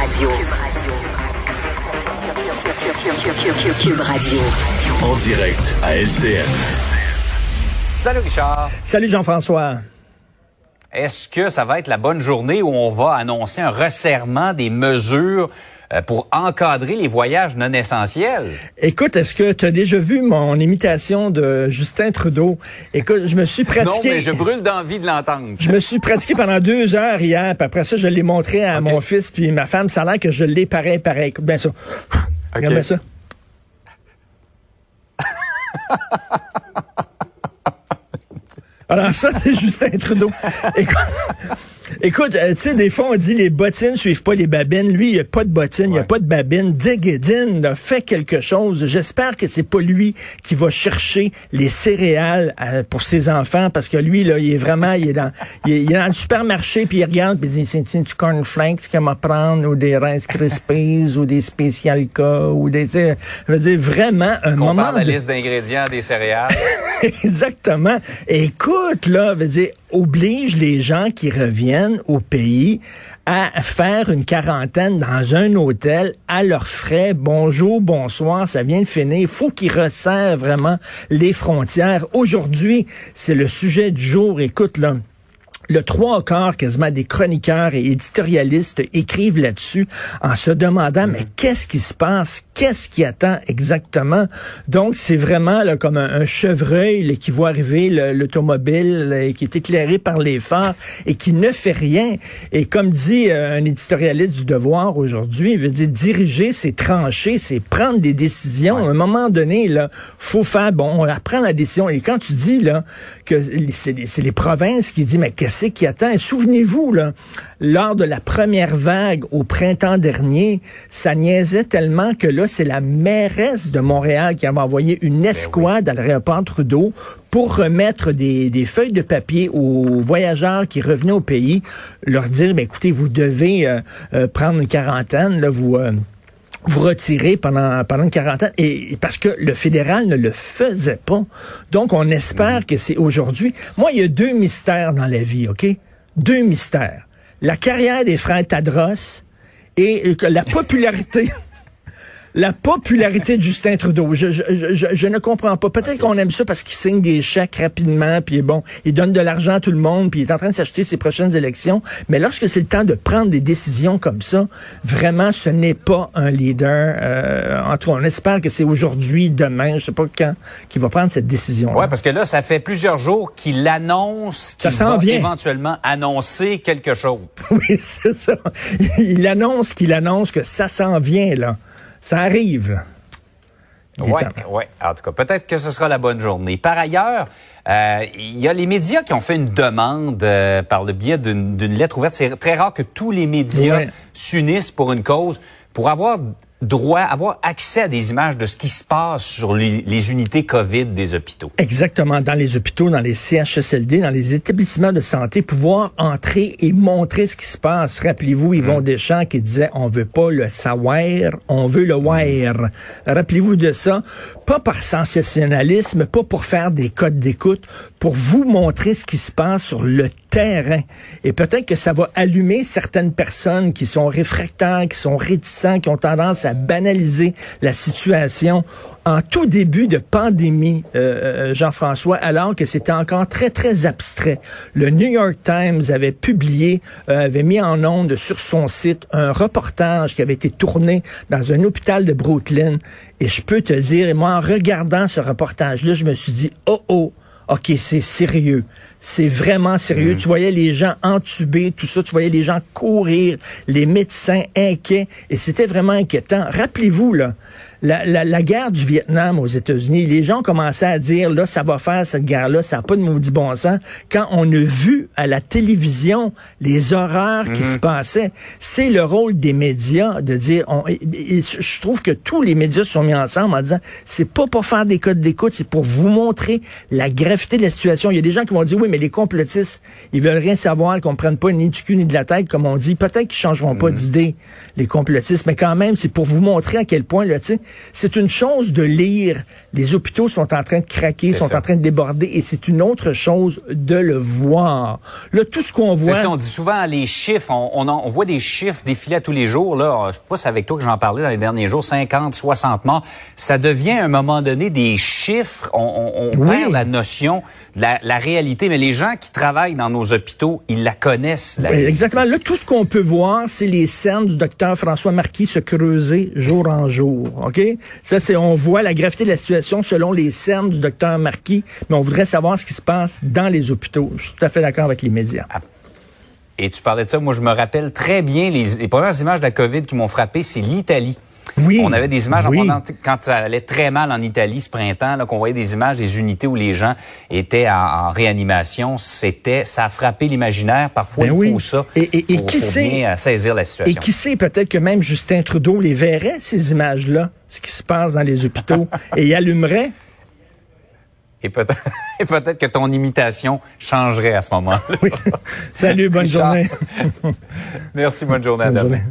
Radio. Cube Radio. En direct à LCN. Salut Richard. Salut Jean-François. Est-ce que ça va être la bonne journée où on va annoncer un resserrement des mesures pour encadrer les voyages non essentiels. Écoute, est-ce que tu as déjà vu mon imitation de Justin Trudeau? Écoute, je me suis pratiqué... Non, mais je brûle d'envie de l'entendre. Je me suis pratiqué pendant deux heures hier, puis après ça, je l'ai montré à mon fils puis ma femme. Ça a l'air que je l'ai pareil, pareil. Écoute bien ça. Regarde bien ça. Alors ça, c'est Justin Trudeau. Écoute, Écoute, euh, tu sais, des fois, on dit les bottines suivent pas les babines. Lui, il n'y a pas de bottines, il n'y a pas de babines. Digedin a fait quelque chose. J'espère que c'est pas lui qui va chercher les céréales euh, pour ses enfants parce que lui, là, il est vraiment, il est dans, il est, dans le supermarché puis il regarde puis il dit, c'est du cornflakes qu'il va prendre ou des Rice Krispies ou des Special ou des, tu je veux dire, vraiment un moment. Parle la liste d'ingrédients des céréales. Exactement. Écoute, là, veut dire, oblige les gens qui reviennent au pays à faire une quarantaine dans un hôtel à leurs frais. Bonjour, bonsoir, ça vient de finir. Il faut qu'ils resserrent vraiment les frontières. Aujourd'hui, c'est le sujet du jour. Écoute, là, le trois quarts quasiment des chroniqueurs et éditorialistes écrivent là-dessus en se demandant mais qu'est-ce qui se passe, qu'est-ce qui attend exactement? Donc c'est vraiment là, comme un, chevreuil qui voit arriver l'automobile qui est éclairé par les phares et qui ne fait rien. Et comme dit euh, un éditorialiste du Devoir aujourd'hui, il veut dire diriger, c'est trancher, c'est prendre des décisions. À un moment donné, là, faut faire bon, on prend la décision. Et quand tu dis là que c'est les, les provinces qui disent mais qu'est-ce qui attend. Souvenez-vous, là, lors de la première vague au printemps dernier, ça niaisait tellement que là, c'est la mairesse de Montréal qui avait envoyé une ben escouade à l'aéroport Trudeau pour remettre des, feuilles de papier aux voyageurs qui revenaient au pays, leur dire, ben, écoutez, vous devez euh, euh, prendre une quarantaine, là, vous... Euh, vous retirer pendant, pendant une quarantaine. Et, parce que le fédéral ne le faisait pas. Donc, on espère que c'est aujourd'hui. Moi, il y a deux mystères dans la vie, OK? Deux mystères. La carrière des frères Tadros et la popularité la popularité de Justin Trudeau. Je, je, je, je ne comprends pas. Peut-être qu'on aime ça parce qu'il signe des chèques rapidement, puis bon, il donne de l'argent à tout le monde, puis il est en train de s'acheter ses prochaines élections. Mais lorsque c'est le temps de prendre des décisions comme ça, vraiment, ce n'est pas un leader. Euh, en tout cas, on espère que c'est aujourd'hui, demain, je sais pas quand, qu'il va prendre cette décision. Ouais, parce que là, ça fait plusieurs jours qu'il annonce qu'il va éventuellement annoncer quelque chose. Oui, c'est ça. Il annonce qu'il annonce que ça s'en vient là. Ça arrive. Oui, ouais. En tout cas, peut-être que ce sera la bonne journée. Par ailleurs, euh, il y a les médias qui ont fait une demande euh, par le biais d'une lettre ouverte. C'est très rare que tous les médias s'unissent pour une cause. Pour avoir droit, avoir accès à des images de ce qui se passe sur les, unités COVID des hôpitaux. Exactement, dans les hôpitaux, dans les CHSLD, dans les établissements de santé, pouvoir entrer et montrer ce qui se passe. Rappelez-vous Yvon hum. Deschamps qui disait on veut pas le savoir, on veut le voir. Rappelez-vous de ça, pas par sensationnalisme, pas pour faire des codes d'écoute, pour vous montrer ce qui se passe sur le terrain. Et peut-être que ça va allumer certaines personnes qui sont réfractaires, qui sont réticents, qui ont tendance à banaliser la situation en tout début de pandémie, euh, euh, Jean-François, alors que c'était encore très, très abstrait. Le New York Times avait publié, euh, avait mis en onde sur son site un reportage qui avait été tourné dans un hôpital de Brooklyn. Et je peux te dire, et moi, en regardant ce reportage-là, je me suis dit, oh, oh, OK, c'est sérieux. C'est vraiment sérieux. Mm. Tu voyais les gens entubés, tout ça. Tu voyais les gens courir, les médecins inquiets. Et c'était vraiment inquiétant. Rappelez-vous, là, la, la, la, guerre du Vietnam aux États-Unis, les gens commençaient à dire, là, ça va faire cette guerre-là, ça n'a pas de maudit bon sens. Quand on a vu à la télévision les horreurs qui mm-hmm. se passaient, c'est le rôle des médias de dire, on, je trouve que tous les médias sont mis ensemble en disant, c'est pas pour faire des codes d'écoute, c'est pour vous montrer la greffe de la situation. Il y a des gens qui vont dire, oui, mais les complotistes, ils veulent rien savoir, qu'on ne prenne pas ni du cul ni de la tête, comme on dit. Peut-être qu'ils changeront pas mhm. d'idée, les complotistes, mais quand même, c'est pour vous montrer à quel point, là, c'est une chose de lire. Les hôpitaux sont en train de craquer, sont en train de déborder, et c'est une autre chose de le voir. Là, tout ce qu'on voit. Ça, on dit souvent les chiffres, on, on, on, voit des chiffres défiler tous les jours, là. Je sais pas, c'est avec toi que j'en parlais dans les derniers jours, 50, 60 morts. Ça devient, à un moment donné, des chiffres. On, on perd la notion de la, la, réalité. Mais les gens qui travaillent dans nos hôpitaux, ils la connaissent. exactement. Là, tout ce qu'on peut voir, c'est les scènes du docteur François Marquis se creuser jour en jour. OK? Ça, c'est, on voit la gravité de la situation selon les scènes du docteur Marquis, mais on voudrait savoir ce qui se passe dans les hôpitaux. Je suis tout à fait d'accord avec les médias. Ah. Et tu parlais de ça, moi je me rappelle très bien les, les premières images de la COVID qui m'ont frappé, c'est l'Italie. Oui. On avait des images quand ça allait très mal en Italie ce printemps, là, qu'on voyait des images des unités où les gens étaient en, réanimation. C'était, ça a frappé l'imaginaire. Parfois, ben il faut ça. Et, et, et qui sait, euh, saisir la situation. Et qui sait, peut-être que même Justin Trudeau les verrait, ces images-là, ce qui se passe dans les hôpitaux, et y allumerait? Et peut-être, peut que ton imitation changerait à ce moment-là. Salut, bonne journée. Merci, bonne journée, bonne Journée.